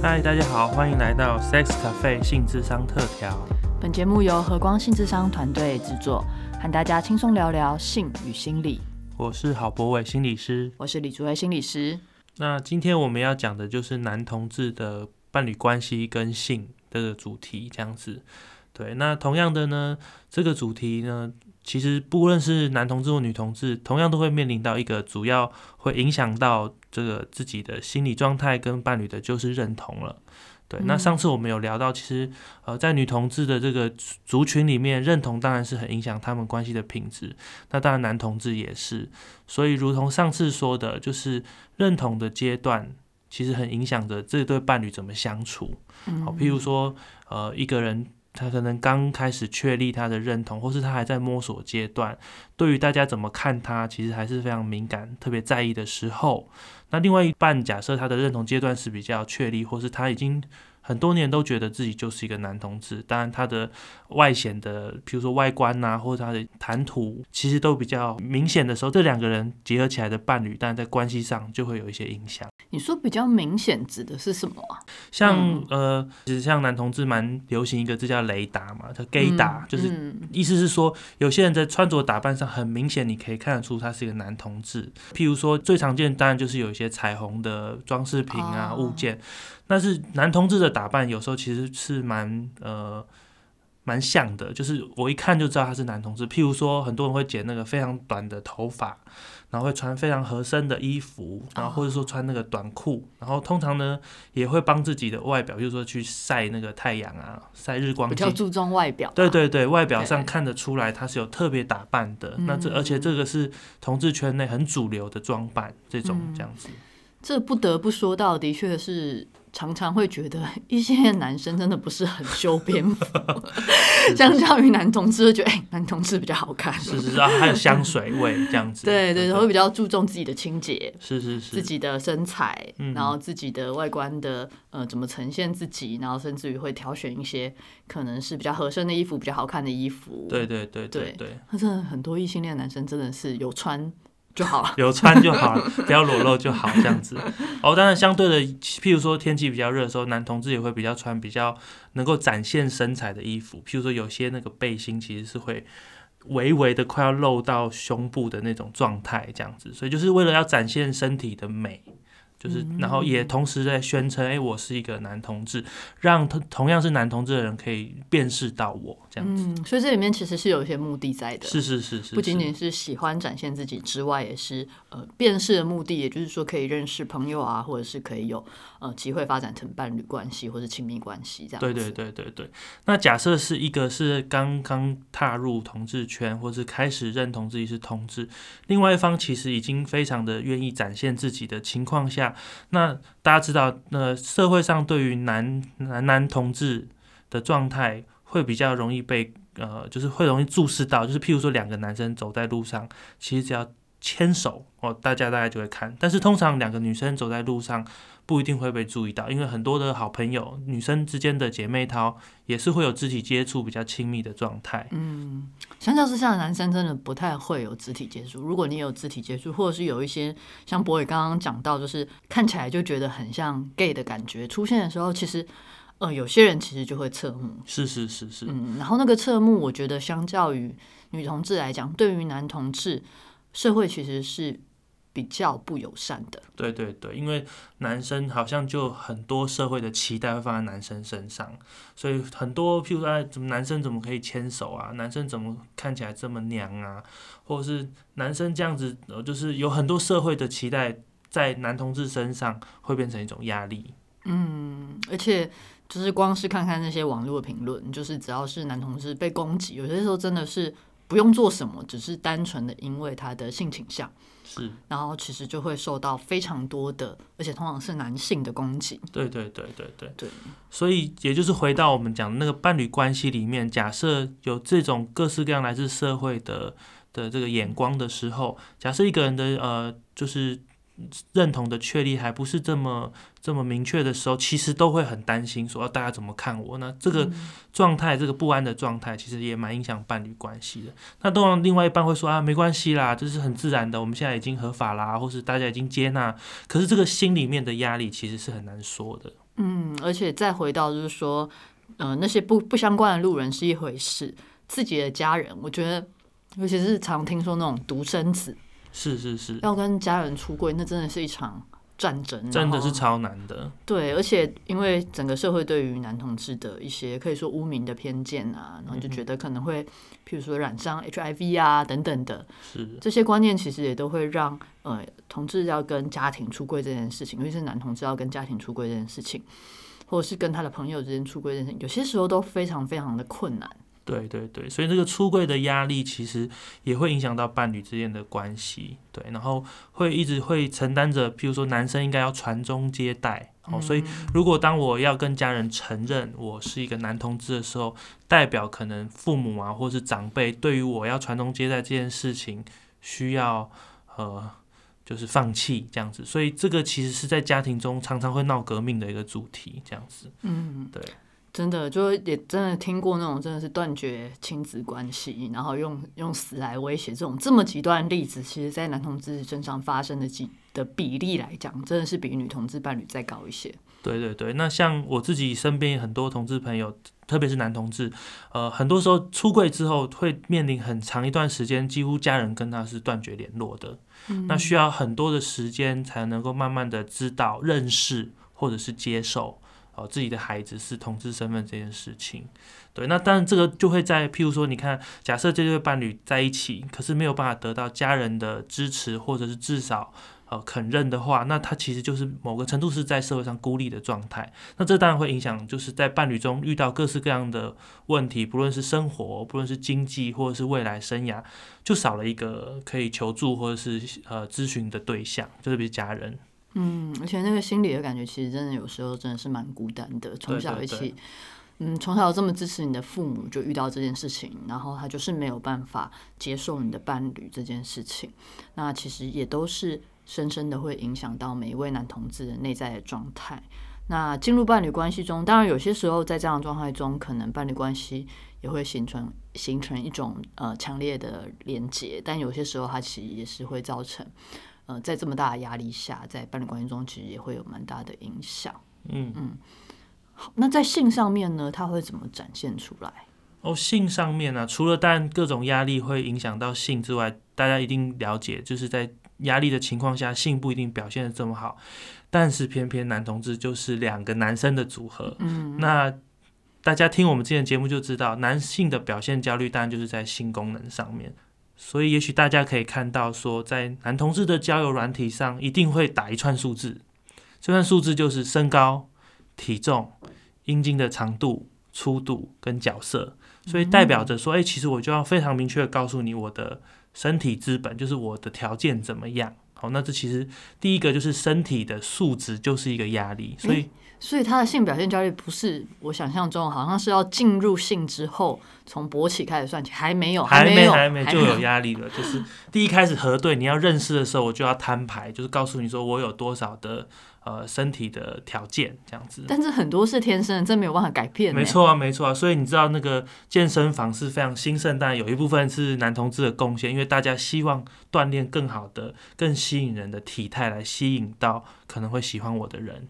嗨，大家好，欢迎来到 Sex Cafe 性智商特调。本节目由和光性智商团队制作，和大家轻松聊聊性与心理。我是郝博伟心理师，我是李竹威心理师。那今天我们要讲的就是男同志的伴侣关系跟性这个主题，这样子。对，那同样的呢，这个主题呢，其实不论是男同志或女同志，同样都会面临到一个主要会影响到这个自己的心理状态跟伴侣的，就是认同了。对，那上次我们有聊到，其实呃，在女同志的这个族群里面，认同当然是很影响他们关系的品质。那当然男同志也是，所以如同上次说的，就是认同的阶段，其实很影响着这对伴侣怎么相处。好，譬如说呃，一个人。他可能刚开始确立他的认同，或是他还在摸索阶段，对于大家怎么看他，其实还是非常敏感、特别在意的时候。那另外一半，假设他的认同阶段是比较确立，或是他已经。很多年都觉得自己就是一个男同志，当然他的外显的，比如说外观呐，或者他的谈吐，其实都比较明显的时候，这两个人结合起来的伴侣，但在关系上就会有一些影响。你说比较明显指的是什么啊？像呃，其实像男同志蛮流行一个字叫雷达嘛，叫 gay 达，就是意思是说，有些人在穿着打扮上很明显，你可以看得出他是一个男同志。譬如说最常见，当然就是有一些彩虹的装饰品啊物件。但是男同志的打扮有时候其实是蛮呃蛮像的，就是我一看就知道他是男同志。譬如说，很多人会剪那个非常短的头发，然后会穿非常合身的衣服，然后或者说穿那个短裤，然后通常呢也会帮自己的外表，比如说去晒那个太阳啊，晒日光。比较注重外表。对对对，外表上看得出来他是有特别打扮的。那这而且这个是同志圈内很主流的装扮，这种这样子。这不得不说到，的确是。常常会觉得一些男生真的不是很修边幅，相较于男同志，会觉得哎，男同志比较好看。是是是，还有香水味这样子。对对，会比较注重自己的清洁，是是是，自己的身材，然后自己的外观的呃怎么呈现自己，然后甚至于会挑选一些可能是比较合身的衣服，比较好看的衣服。对对对对对，他真的很多异性恋男生真的是有穿。就好了，有穿就好了，不要裸露就好，这样子。哦，当然，相对的，譬如说天气比较热的时候，男同志也会比较穿比较能够展现身材的衣服，譬如说有些那个背心其实是会微微的快要露到胸部的那种状态，这样子。所以就是为了要展现身体的美。就是，然后也同时在宣称，哎，我是一个男同志，让同同样是男同志的人可以辨识到我这样子。嗯，所以这里面其实是有一些目的在的。是是是是，不仅仅是喜欢展现自己之外，也是呃辨识的目的，也就是说可以认识朋友啊，或者是可以有呃机会发展成伴侣关系或者亲密关系这样。对对对对对。那假设是一个是刚刚踏入同志圈，或是开始认同自己是同志，另外一方其实已经非常的愿意展现自己的情况下。那大家知道，那社会上对于男男男同志的状态会比较容易被呃，就是会容易注视到，就是譬如说两个男生走在路上，其实只要牵手哦，大家大概就会看。但是通常两个女生走在路上。不一定会被注意到，因为很多的好朋友，女生之间的姐妹淘也是会有肢体接触比较亲密的状态。嗯，相较之下，男生真的不太会有肢体接触。如果你有肢体接触，或者是有一些像博伟刚刚讲到，就是看起来就觉得很像 gay 的感觉出现的时候，其实呃，有些人其实就会侧目。是是是是。嗯，然后那个侧目，我觉得相较于女同志来讲，对于男同志，社会其实是。比较不友善的，对对对，因为男生好像就很多社会的期待会放在男生身上，所以很多譬如说，怎么男生怎么可以牵手啊？男生怎么看起来这么娘啊？或者是男生这样子，呃，就是有很多社会的期待在男同志身上会变成一种压力。嗯，而且就是光是看看那些网络评论，就是只要是男同志被攻击，有些时候真的是不用做什么，只是单纯的因为他的性倾向。是，然后其实就会受到非常多的，而且通常是男性的攻击。对对对对对对。所以也就是回到我们讲的那个伴侣关系里面，假设有这种各式各样来自社会的的这个眼光的时候，假设一个人的呃就是。认同的确立还不是这么这么明确的时候，其实都会很担心，说大家怎么看我呢？这个状态，这个不安的状态，其实也蛮影响伴侣关系的。那当然，另外一半会说啊，没关系啦，这是很自然的，我们现在已经合法啦，或是大家已经接纳。可是这个心里面的压力其实是很难说的。嗯，而且再回到就是说，呃，那些不不相关的路人是一回事，自己的家人，我觉得，尤其是常听说那种独生子是是是，要跟家人出柜，那真的是一场战争，真的是超难的。对，而且因为整个社会对于男同志的一些可以说污名的偏见啊，然后就觉得可能会，譬如说染上 HIV 啊等等的是这些观念，其实也都会让呃同志要跟家庭出柜这件事情，尤其是男同志要跟家庭出柜这件事情，或者是跟他的朋友之间出柜这件事情，有些时候都非常非常的困难。对对对，所以这个出柜的压力其实也会影响到伴侣之间的关系，对，然后会一直会承担着，譬如说男生应该要传宗接代，哦，所以如果当我要跟家人承认我是一个男同志的时候，代表可能父母啊或是长辈对于我要传宗接代这件事情需要呃就是放弃这样子，所以这个其实是在家庭中常常会闹革命的一个主题，这样子，嗯，对。真的，就也真的听过那种真的是断绝亲子关系，然后用用死来威胁这种这么极端的例子，其实在男同志身上发生的几的比例来讲，真的是比女同志伴侣再高一些。对对对，那像我自己身边很多同志朋友，特别是男同志，呃，很多时候出柜之后会面临很长一段时间，几乎家人跟他是断绝联络的。那需要很多的时间才能够慢慢的知道、认识或者是接受。哦，自己的孩子是同志身份这件事情，对，那当然这个就会在，譬如说，你看，假设这对伴侣在一起，可是没有办法得到家人的支持，或者是至少呃肯认的话，那他其实就是某个程度是在社会上孤立的状态。那这当然会影响，就是在伴侣中遇到各式各样的问题，不论是生活，不论是经济，或者是未来生涯，就少了一个可以求助或者是呃咨询的对象，就是比如家人。嗯，而且那个心理的感觉，其实真的有时候真的是蛮孤单的。从小一起，对嗯，从小这么支持你的父母，就遇到这件事情，然后他就是没有办法接受你的伴侣这件事情，那其实也都是深深的会影响到每一位男同志的内在的状态。那进入伴侣关系中，当然有些时候在这样的状态中，可能伴侣关系也会形成形成一种呃强烈的连结，但有些时候它其实也是会造成。呃，在这么大的压力下，在伴侣关系中，其实也会有蛮大的影响。嗯嗯，好，那在性上面呢，它会怎么展现出来？哦，性上面呢、除了当然各种压力会影响到性之外，大家一定了解，就是在压力的情况下，性不一定表现的这么好。但是偏偏男同志就是两个男生的组合，嗯，那大家听我们之前节目就知道，男性的表现焦虑当然就是在性功能上面。所以也许大家可以看到说，在男同志的交友软体上，一定会打一串数字，这串数字就是身高、体重、阴茎的长度、粗度跟角色，所以代表着说，哎、其实我就要非常明确的告诉你我的身体资本，就是我的条件怎么样。好，那这其实第一个就是身体的素质就是一个压力，所以所以他的性表现焦虑不是我想象中，好像是要进入性之后，从勃起开始算起，还没有，还没有，还没就有有压力了。就是第一开始核对你要认识的时候，我就要摊牌，就是告诉你说我有多少的呃身体的条件这样子。但是很多是天生的，这没有办法改变。没，错啊，没错啊，所以你知道那个健身房是非常兴盛，但有一部分是男同志的贡献，因为大家希望锻炼更好的、更吸引人的体态，来吸引到可能会喜欢我的人。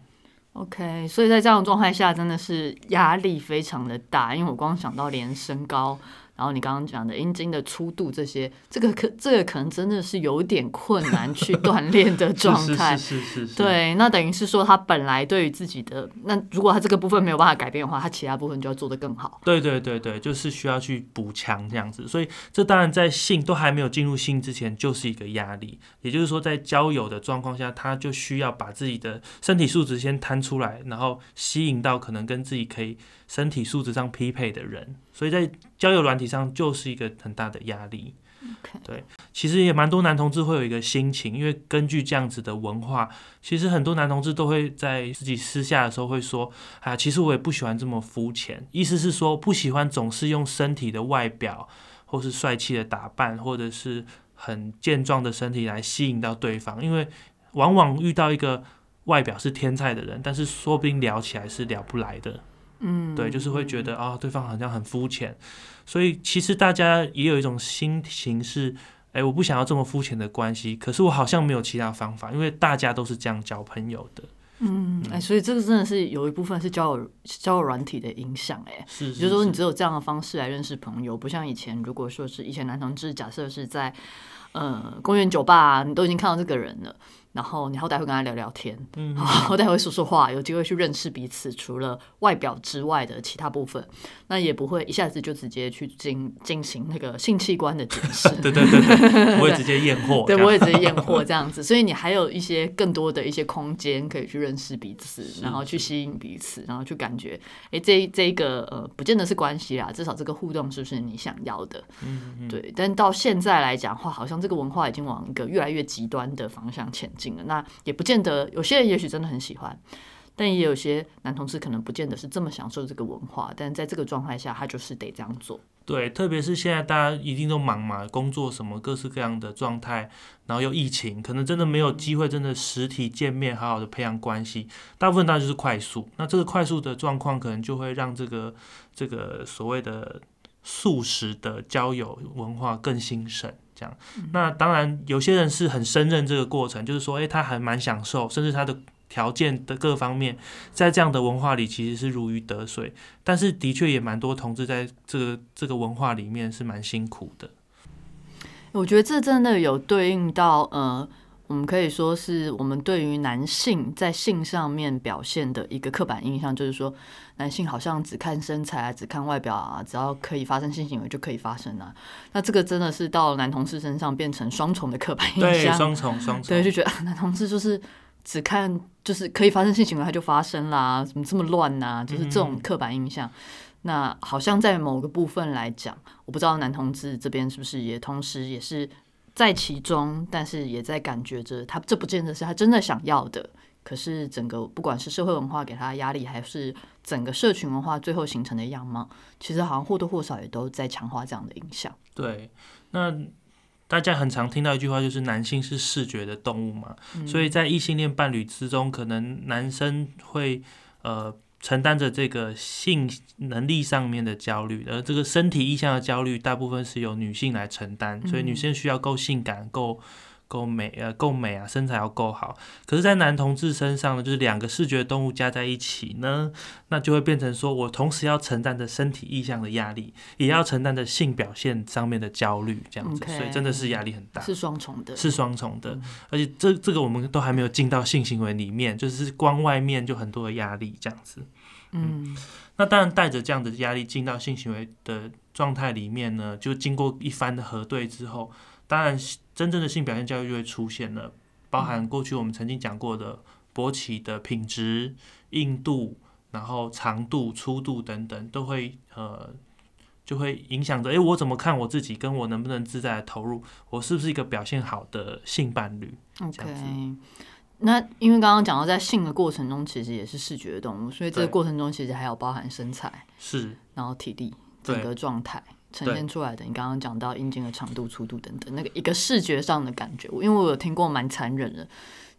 OK，所以在这样的状态下，真的是压力非常的大，因为我光想到连身高，然后你刚刚讲的阴茎的粗度这些，这个可这个可能真的是有点困难去锻炼的状 态。是是是对，那等于是说他本来对于自己的那，如果他这个部分没有办法改变的话，他其他部分就要做得更好。对对对对，就是需要去补强这样子，所以这当然在性都还没有进入性之前，就是一个压力。也就是说，在交友的状况下，他就需要把自己的身体素质先摊出来，然后吸引到可能跟自己可以身体素质上匹配的人。所以在交友软体上就是一个很大的压力。对，其实也蛮多男同志会有一个心情，因为根据这样子的文化，其实很多男同志都会在自己私下的时候会说，啊，其实我也不喜欢这么肤浅，意思是说不喜欢总是用身体的外表，或是帅气的打扮，或者是很健壮的身体来吸引到对方，因为往往遇到一个外表是天才的人，但是说不定聊起来是聊不来的。嗯，对，就是会觉得啊、对方好像很肤浅，所以其实大家也有一种心情是，哎，我不想要这么肤浅的关系，可是我好像没有其他方法，因为大家都是这样交朋友的。嗯，哎，所以这个真的是有一部分是交友交友软体的影响，哎，是，就是说你只有这样的方式来认识朋友，不像以前，如果说是以前男同志，假设是在呃公园酒吧，你都已经看到这个人了。然后你好歹会跟他聊聊天，嗯，好歹会说说话，有机会去认识彼此。除了外表之外的其他部分，那也不会一下子就直接去进进行那个性器官的检视。对对对对，不会直接验货。对，不会直接验货这样子。所以你还有一些更多的一些空间可以去认识彼此，然后去吸引彼此，然后去感觉，哎，这这个呃，不见得是关系啦，至少这个互动是不是你想要的？嗯嗯。对，但到现在来讲话，好像这个文化已经往一个越来越极端的方向前那也不见得，有些人也许真的很喜欢，但也有些男同事可能不见得是这么享受这个文化。但在这个状态下，他就是得这样做。对，特别是现在大家一定都忙嘛，工作什么各式各样的状态，然后又疫情，可能真的没有机会真的实体见面，好好的培养关系。大部分当然就是快速。那这个快速的状况，可能就会让这个这个所谓的素食的交友文化更兴盛。这样，那当然有些人是很胜任这个过程，就是说，哎，他还蛮享受，甚至他的条件的各方面，在这样的文化里其实是如鱼得水。但是的确也蛮多同志在这个这个文化里面是蛮辛苦的。我觉得这真的有对应到呃。我们可以说是我们对于男性在性上面表现的一个刻板印象，就是说男性好像只看身材啊，只看外表啊，只要可以发生性行为就可以发生啊。那这个真的是到男同事身上变成双重的刻板印象，对，双重双重，对，就觉得男同事就是只看就是可以发生性行为他就发生啦，怎么这么乱呐？就是这种刻板印象。那好像在某个部分来讲，我不知道男同志这边是不是也同时也是。在其中，但是也在感觉着他这不见得是他真的想要的。可是整个不管是社会文化给他的压力，还是整个社群文化最后形成的样貌，其实好像或多或少也都在强化这样的影响。对，那大家很常听到一句话，就是男性是视觉的动物嘛，所以在异性恋伴侣之中，可能男生会呃。承担着这个性能力上面的焦虑，而这个身体意向的焦虑，大部分是由女性来承担，所以女性需要够性感、够。够美呃，够美啊，身材要够好。可是，在男同志身上呢，就是两个视觉动物加在一起呢，那就会变成说我同时要承担着身体意向的压力，也要承担着性表现上面的焦虑，这样子，所以真的是压力很大，是双重的，是双重的。而且这这个我们都还没有进到性行为里面，就是光外面就很多的压力这样子。嗯，那当然带着这样的压力进到性行为的状态里面呢，就经过一番的核对之后。当然，真正的性表现教育就会出现了，包含过去我们曾经讲过的勃起的品质、硬度，然后长度、粗度等等，都会呃，就会影响着，哎，我怎么看我自己，跟我能不能自在的投入，我是不是一个表现好的性伴侣？OK，那因为刚刚讲到在性的过程中，其实也是视觉的动物，所以这个过程中其实还有包含身材，是，然后体力整个状态。呈现出来的，你刚刚讲到阴茎的长度、粗度等等，那个一个视觉上的感觉，因为我有听过蛮残忍的，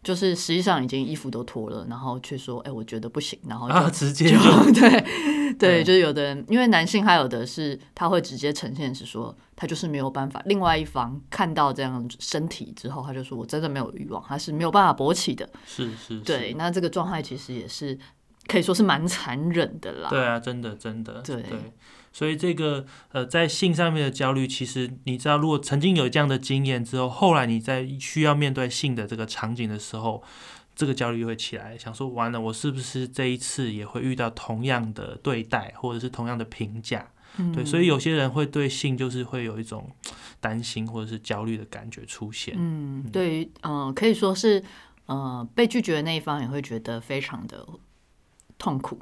就是实际上已经衣服都脱了，然后却说，哎，我觉得不行，然后就直接 对对，就是有的人，因为男性还有的是他会直接呈现是说，他就是没有办法，另外一方看到这样身体之后，他就说我真的没有欲望，他是没有办法勃起的，是是，对，那这个状态其实也是可以说是蛮残忍的啦，对啊，真的真的，对。所以这个呃，在性上面的焦虑，其实你知道，如果曾经有这样的经验之后，后来你在需要面对性的这个场景的时候，这个焦虑会起来，想说完了，我是不是这一次也会遇到同样的对待，或者是同样的评价？对，所以有些人会对性就是会有一种担心或者是焦虑的感觉出现。嗯，对于嗯，可以说是呃，被拒绝的那一方也会觉得非常的痛苦。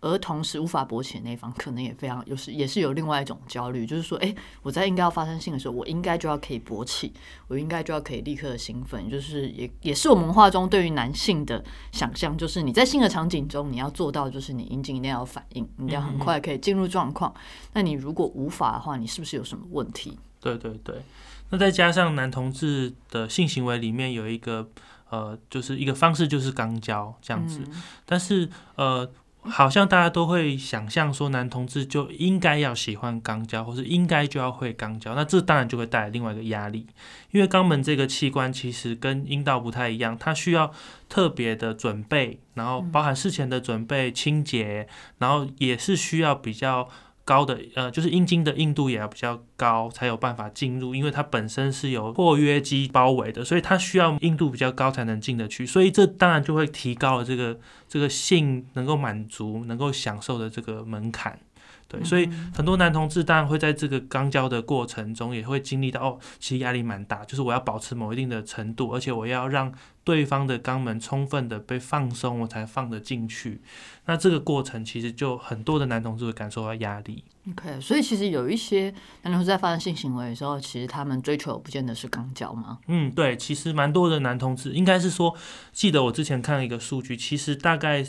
而同时无法勃起的那一方，可能也非常有时也是有另外一种焦虑，就是说，哎，我在应该要发生性的时候，我应该就要可以勃起，我应该就要可以立刻的兴奋，就是也也是我们文化中对于男性的想象，就是你在性的场景中，你要做到就是你阴茎一定要反应，你要很快可以进入状况。那你如果无法的话，你是不是有什么问题？对对对，那再加上男同志的性行为里面有一个呃，就是一个方式就是肛交这样子，但是呃。好像大家都会想象说，男同志就应该要喜欢肛交，或是应该就要会肛交，那这当然就会带来另外一个压力，因为肛门这个器官其实跟阴道不太一样，它需要特别的准备，然后包含事前的准备、清洁，然后也是需要比较。高的呃，就是阴茎的硬度也要比较高，才有办法进入，因为它本身是有括约肌包围的，所以它需要硬度比较高才能进得去，所以这当然就会提高了这个这个性能够满足、能够享受的这个门槛。对，所以很多男同志当然会在这个肛交的过程中，也会经历到哦，其实压力蛮大，就是我要保持某一定的程度，而且我要让对方的肛门充分的被放松，我才放得进去。那这个过程其实就很多的男同志会感受到压力。OK，所以其实有一些男同志在发生性行为的时候，其实他们追求不见得是肛交吗？嗯，对，其实蛮多的男同志应该是说，记得我之前看了一个数据，其实大概。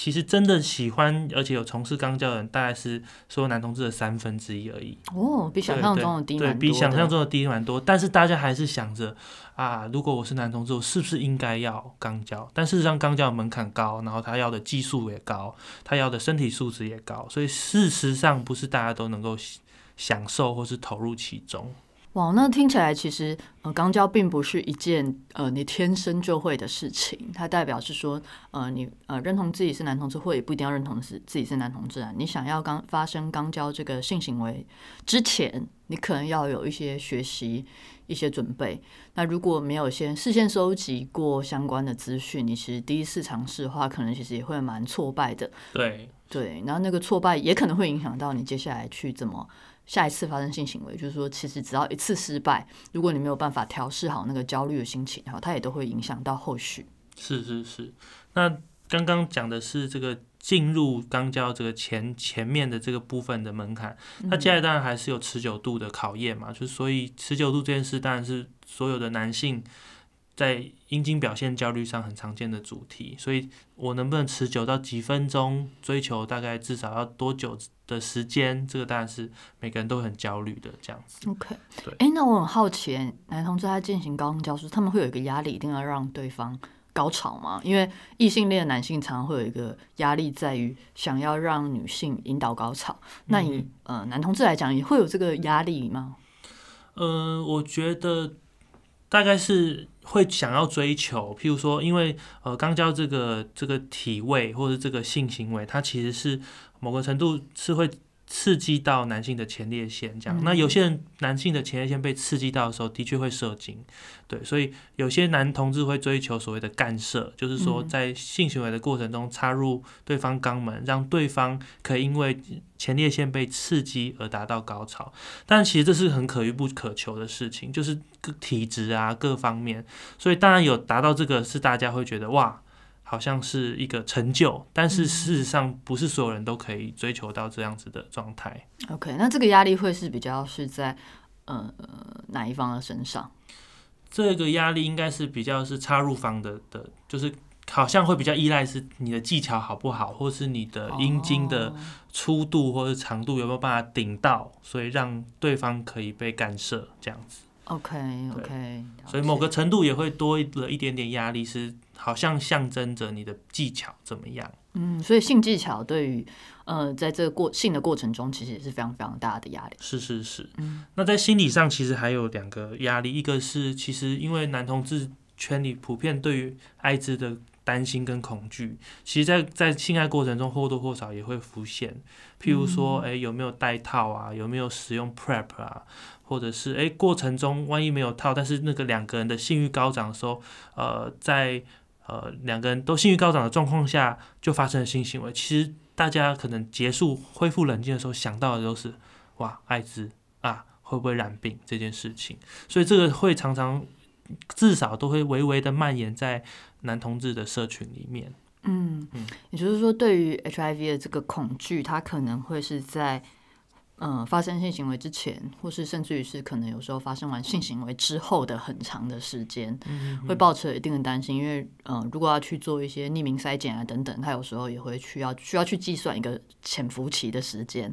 其实真的喜欢而且有从事肛交的人，大概是所有男同志的三分之一而已。哦，比想象中的低对，比想象中的低蛮多。但是大家还是想着啊，如果我是男同志，我是不是应该要肛交？但事实上，肛交门槛高，然后他要的技术也高，他要的身体素质也高，所以事实上不是大家都能够享受或是投入其中。哇，那听起来其实呃，肛交并不是一件呃你天生就会的事情，它代表是说呃你呃认同自己是男同志，或也不一定要认同是自己是男同志啊。你想要刚发生肛交这个性行为之前，你可能要有一些学习、一些准备。那如果没有先事先收集过相关的资讯，你其实第一次尝试的话，可能其实也会蛮挫败的。对对，然后那个挫败也可能会影响到你接下来去怎么。下一次发生性行为，就是说，其实只要一次失败，如果你没有办法调试好那个焦虑的心情，然后，它也都会影响到后续。是是是。那刚刚讲的是这个进入肛交这个前前面的这个部分的门槛，那接下来当然还是有持久度的考验嘛，就是所以持久度这件事，当然是所有的男性。在阴茎表现焦虑上很常见的主题，所以我能不能持久到几分钟？追求大概至少要多久的时间？这个当然是每个人都很焦虑的这样子。OK，对。哎，那我很好奇，男同志在进行高中教书，他们会有一个压力，一定要让对方高潮吗？因为异性恋男性常常会有一个压力，在于想要让女性引导高潮。那以呃男同志来讲，也会有这个压力吗？呃，我觉得大概是。会想要追求，譬如说，因为呃，肛交这个这个体位或者这个性行为，它其实是某个程度是会。刺激到男性的前列腺，这样。那有些人男性的前列腺被刺激到的时候，的确会射精，对。所以有些男同志会追求所谓的干涉，就是说在性行为的过程中插入对方肛门，让对方可以因为前列腺被刺激而达到高潮。但其实这是很可遇不可求的事情，就是各体质啊各方面。所以当然有达到这个，是大家会觉得哇。好像是一个成就，但是事实上不是所有人都可以追求到这样子的状态。OK，那这个压力会是比较是在呃哪一方的身上？这个压力应该是比较是插入方的的，就是好像会比较依赖是你的技巧好不好，或是你的阴茎的粗度或者长度有没有办法顶到，所以让对方可以被干涉这样子。OK OK，所以某个程度也会多了一点点压力是。好像象征着你的技巧怎么样？嗯，所以性技巧对于呃，在这个过性的过程中，其实也是非常非常大的压力。是是是。嗯，那在心理上，其实还有两个压力，一个是其实因为男同志圈里普遍对于艾滋的担心跟恐惧，其实，在在性爱过程中或多或少也会浮现。譬如说，哎，有没有戴套啊？有没有使用 Prep 啊？或者是哎，过程中万一没有套，但是那个两个人的性欲高涨的时候，呃，在呃，两个人都性欲高涨的状况下就发生了性行为。其实大家可能结束恢复冷静的时候想到的都是哇，艾滋啊，会不会染病这件事情。所以这个会常常至少都会微微的蔓延在男同志的社群里面。嗯嗯，也就是说，对于 HIV 的这个恐惧，它可能会是在。嗯，发生性行为之前，或是甚至于是可能有时候发生完性行为之后的很长的时间，会抱持一定的担心，因为嗯，如果要去做一些匿名筛检啊等等，他有时候也会需要需要去计算一个潜伏期的时间，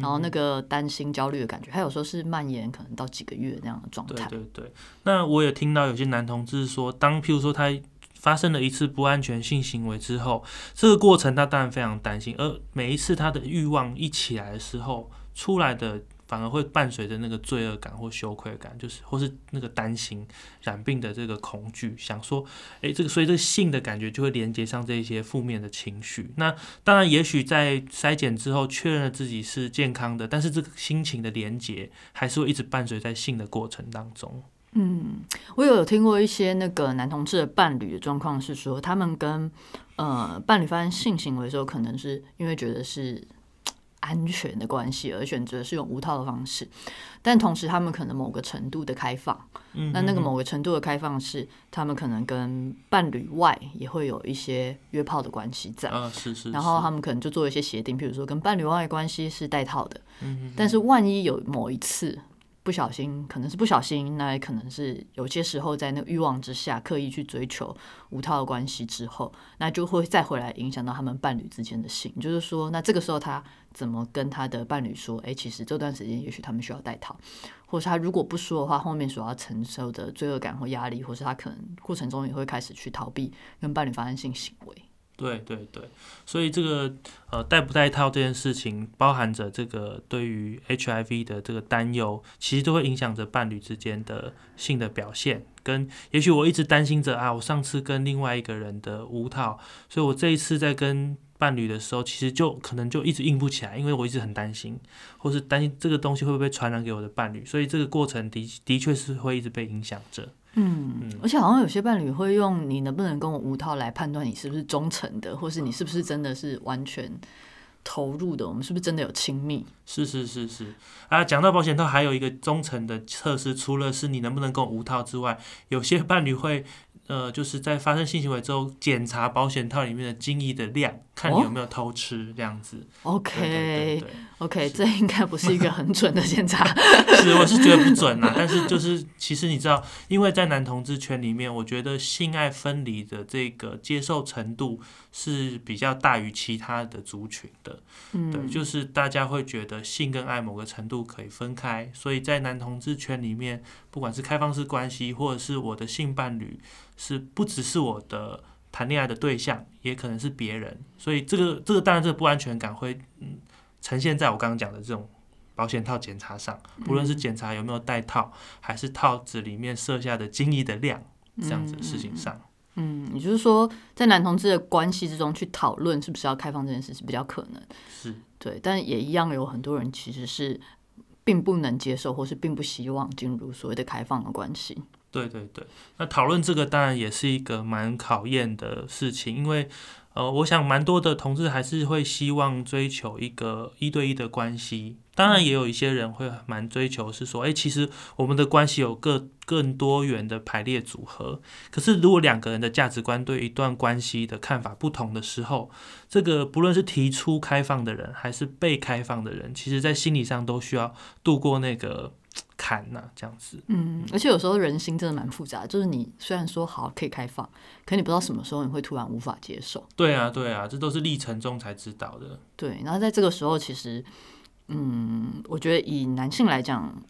然后那个担心焦虑的感觉，他有时候是蔓延可能到几个月那样的状态。对对对，那我也听到有些男同志说，当譬如说他发生了一次不安全性行为之后，这个过程他当然非常担心，而每一次他的欲望一起来的时候，出来的。反而会伴随着那个罪恶感或羞愧感，就是或是那个担心染病的这个恐惧，想说，诶，这个所以这个性的感觉就会连接上这些负面的情绪。那当然，也许在筛检之后确认了自己是健康的，但是这个心情的连接还是会一直伴随在性的过程当中。嗯，我有听过一些那个男同志的伴侣的状况是说，他们跟呃伴侣发生性行为的时候，可能是因为觉得是。安全的关系而选择是用无套的方式，但同时他们可能某个程度的开放，嗯那那个某个程度的开放是他们可能跟伴侣外也会有一些约炮的关系在，是是，然后他们可能就做一些协定，比如说跟伴侣外的关系是带套的，嗯。但是万一有某一次。不小心，可能是不小心，那也可能是有些时候在那欲望之下刻意去追求无套的关系之后，那就会再回来影响到他们伴侣之间的性。就是说，那这个时候他怎么跟他的伴侣说？哎，其实这段时间也许他们需要戴套，或者他如果不说的话，后面所要承受的罪恶感或压力，或是他可能过程中也会开始去逃避跟伴侣发生性行为。对对对，所以这个呃带不带套这件事情，包含着这个对于 HIV 的这个担忧，其实都会影响着伴侣之间的性的表现。跟也许我一直担心着啊，我上次跟另外一个人的无套，所以我这一次在跟伴侣的时候，其实就可能就一直硬不起来，因为我一直很担心，或是担心这个东西会不会传染给我的伴侣，所以这个过程的的确是会一直被影响着。嗯，而且好像有些伴侣会用你能不能跟我无套来判断你是不是忠诚的，或是你是不是真的是完全投入的，我们是不是真的有亲密？是是是是啊，讲到保险套，还有一个忠诚的测试，除了是你能不能跟我无套之外，有些伴侣会。呃，就是在发生性行为之后，检查保险套里面的精液的量，看你有没有偷吃这样子。OK，OK，这应该不是一个很准的检查。是，我是觉得不准啦。但是就是，其实你知道，因为在男同志圈里面，我觉得性爱分离的这个接受程度是比较大于其他的族群的。嗯，对，就是大家会觉得性跟爱某个程度可以分开，所以在男同志圈里面，不管是开放式关系，或者是我的性伴侣。是不只是我的谈恋爱的对象，也可能是别人，所以这个这个当然这个不安全感会嗯呈现在我刚刚讲的这种保险套检查上，不论是检查有没有带套，还是套子里面设下的精液的量这样子的事情上。嗯，也就是说，在男同志的关系之中去讨论是不是要开放这件事是比较可能，是对，但也一样有很多人其实是并不能接受，或是并不希望进入所谓的开放的关系。对对对，那讨论这个当然也是一个蛮考验的事情，因为呃，我想蛮多的同志还是会希望追求一个一对一的关系，当然也有一些人会蛮追求是说，哎，其实我们的关系有个更多元的排列组合。可是如果两个人的价值观对一段关系的看法不同的时候，这个不论是提出开放的人还是被开放的人，其实在心理上都需要度过那个。看呐，这样子。嗯，而且有时候人心真的蛮复杂，就是你虽然说好可以开放，可你不知道什么时候你会突然无法接受。对啊，对啊，这都是历程中才知道的。对，然后在这个时候，其实，嗯，我觉得以男性来讲，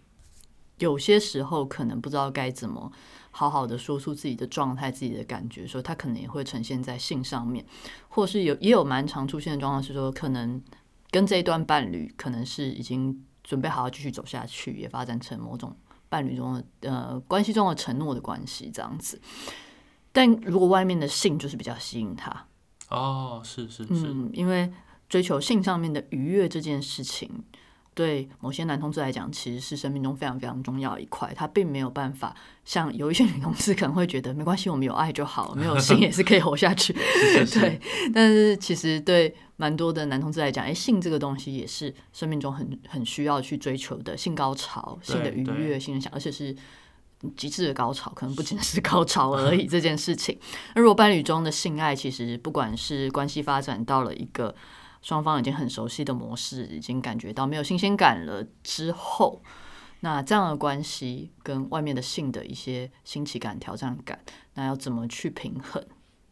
有些时候可能不知道该怎么好好的说出自己的状态、自己的感觉，说他可能也会呈现在性上面，或是有也有蛮常出现的状况是说，可能跟这一段伴侣可能是已经。准备好好继续走下去，也发展成某种伴侣中的呃关系中的承诺的关系这样子。但如果外面的性就是比较吸引他哦，是是是，因为追求性上面的愉悦这件事情。对某些男同志来讲，其实是生命中非常非常重要的一块。他并没有办法像有一些女同志可能会觉得没关系，我们有爱就好，没有性也是可以活下去。对，但是其实对蛮多的男同志来讲，哎，性这个东西也是生命中很很需要去追求的性高潮、性的愉悦、性的想，而且是极致的高潮，可能不仅是高潮而已。这件事情，那如果伴侣中的性爱，其实不管是关系发展到了一个。双方已经很熟悉的模式，已经感觉到没有新鲜感了之后，那这样的关系跟外面的性的一些新奇感、挑战感，那要怎么去平衡？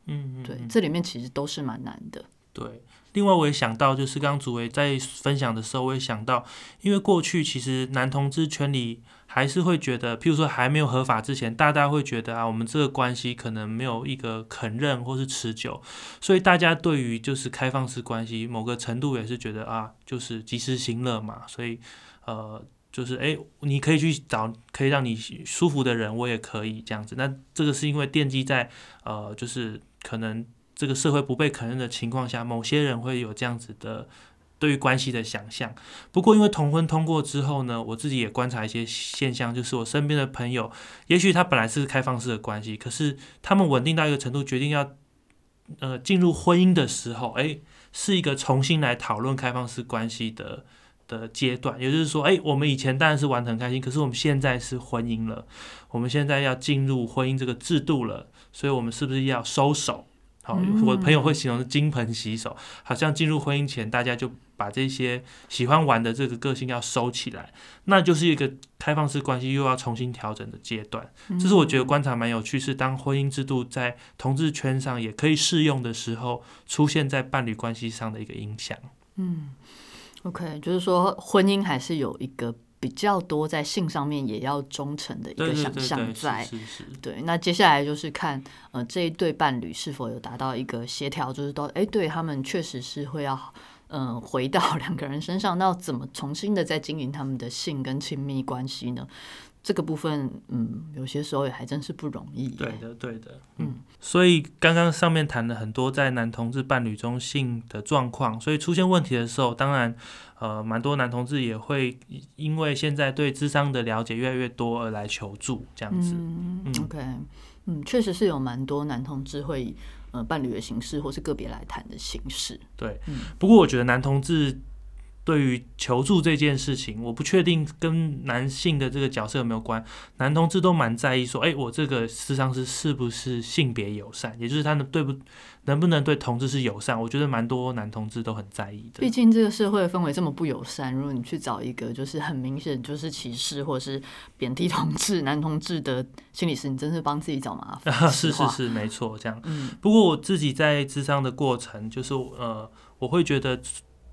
嗯，对，这里面其实都是蛮难的。对。另外，我也想到，就是刚刚祖维在分享的时候，我也想到，因为过去其实男同志圈里还是会觉得，譬如说还没有合法之前，大家会觉得啊，我们这个关系可能没有一个肯认或是持久，所以大家对于就是开放式关系，某个程度也是觉得啊，就是及时行乐嘛，所以呃，就是哎，你可以去找可以让你舒服的人，我也可以这样子。那这个是因为奠基在呃，就是可能。这个社会不被肯认的情况下，某些人会有这样子的对于关系的想象。不过，因为同婚通过之后呢，我自己也观察一些现象，就是我身边的朋友，也许他本来是开放式的关系，可是他们稳定到一个程度，决定要呃进入婚姻的时候，哎，是一个重新来讨论开放式关系的的阶段。也就是说，哎，我们以前当然是玩得很开心，可是我们现在是婚姻了，我们现在要进入婚姻这个制度了，所以我们是不是要收手？好，我朋友会形容是金盆洗手，好像进入婚姻前，大家就把这些喜欢玩的这个个性要收起来，那就是一个开放式关系又要重新调整的阶段。这是我觉得观察蛮有趣，是当婚姻制度在同志圈上也可以适用的时候，出现在伴侣关系上的一个影响。嗯，OK，就是说婚姻还是有一个。比较多在性上面也要忠诚的一个想象在，对。那接下来就是看呃这一对伴侣是否有达到一个协调，就是都哎对他们确实是会要嗯回到两个人身上，那怎么重新的再经营他们的性跟亲密关系呢？这个部分，嗯，有些时候也还真是不容易。对的，对的，嗯。所以刚刚上面谈了很多在男同志伴侣中性的状况，所以出现问题的时候，当然，呃，蛮多男同志也会因为现在对智商的了解越来越多而来求助，这样子。嗯，OK，嗯，确实是有蛮多男同志会以呃伴侣的形式或是个别来谈的形式。对，不过我觉得男同志。对于求助这件事情，我不确定跟男性的这个角色有没有关。男同志都蛮在意说，哎，我这个智商师是是不是性别友善，也就是他能对不能不能对同志是友善？我觉得蛮多男同志都很在意的。毕竟这个社会氛围这么不友善，如果你去找一个就是很明显就是歧视或者是贬低同志男同志的心理师，你真是帮自己找麻烦。是是是，没错，这样。嗯。不过我自己在智商的过程，就是呃，我会觉得。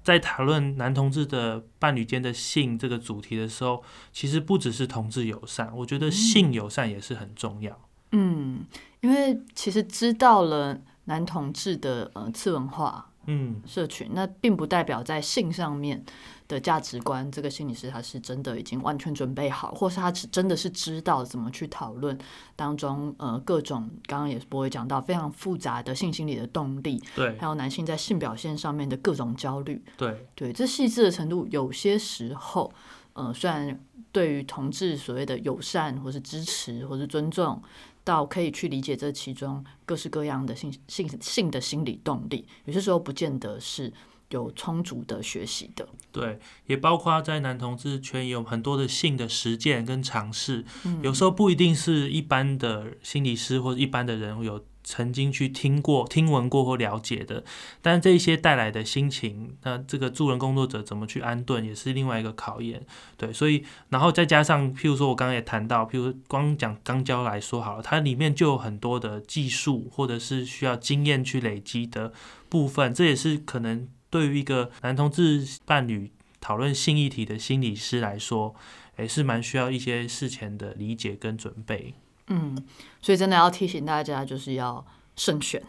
在谈论男同志的伴侣间的性这个主题的时候，其实不只是同志友善，我觉得性友善也是很重要。嗯，因为其实知道了男同志的呃次文化。嗯，社群那并不代表在性上面的价值观，这个心理师他是真的已经完全准备好，或是他是真的是知道怎么去讨论当中呃各种刚刚也是不会讲到非常复杂的性心理的动力，对，还有男性在性表现上面的各种焦虑，对，对，这细致的程度有些时候，呃，虽然对于同志所谓的友善或是支持或是尊重。到可以去理解这其中各式各样的性性性的心理动力，有些时候不见得是有充足的学习的。对，也包括在男同志圈有很多的性的实践跟尝试，有时候不一定是一般的心理师或者一般的人有。曾经去听过、听闻过或了解的，但这一些带来的心情，那这个助人工作者怎么去安顿，也是另外一个考验。对，所以然后再加上，譬如说我刚刚也谈到，譬如光讲肛交来说好了，它里面就有很多的技术或者是需要经验去累积的部分，这也是可能对于一个男同志伴侣讨论性议题的心理师来说，也是蛮需要一些事前的理解跟准备。嗯，所以真的要提醒大家，就是要慎选。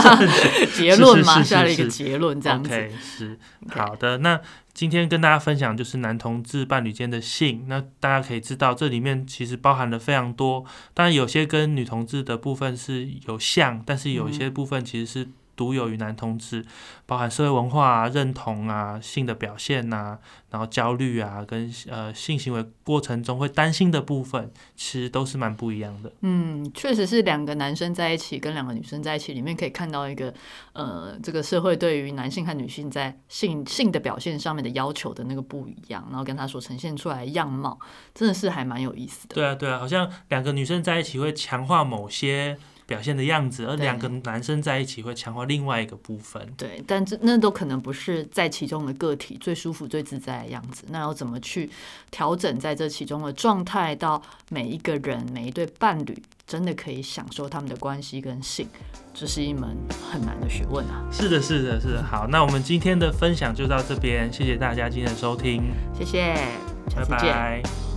结论嘛，下了一个结论，这样子是好的。那今天跟大家分享就是男同志伴侣间的性，那大家可以知道这里面其实包含了非常多，当然有些跟女同志的部分是有像，但是有一些部分其实是。独有于男同志，包含社会文化啊、认同啊、性的表现呐，然后焦虑啊，跟呃性行为过程中会担心的部分，其实都是蛮不一样的。嗯，确实是两个男生在一起跟两个女生在一起，里面可以看到一个呃，这个社会对于男性和女性在性性的表现上面的要求的那个不一样，然后跟他所呈现出来的样貌，真的是还蛮有意思的。对啊，对啊，好像两个女生在一起会强化某些。表现的样子，而两个男生在一起会强化另外一个部分。对，但这那都可能不是在其中的个体最舒服、最自在的样子。那要怎么去调整在这其中的状态，到每一个人、每一对伴侣真的可以享受他们的关系跟性，这是一门很难的学问啊。是的，是的，是的。好，那我们今天的分享就到这边，谢谢大家今天的收听，谢谢，下拜次见。拜。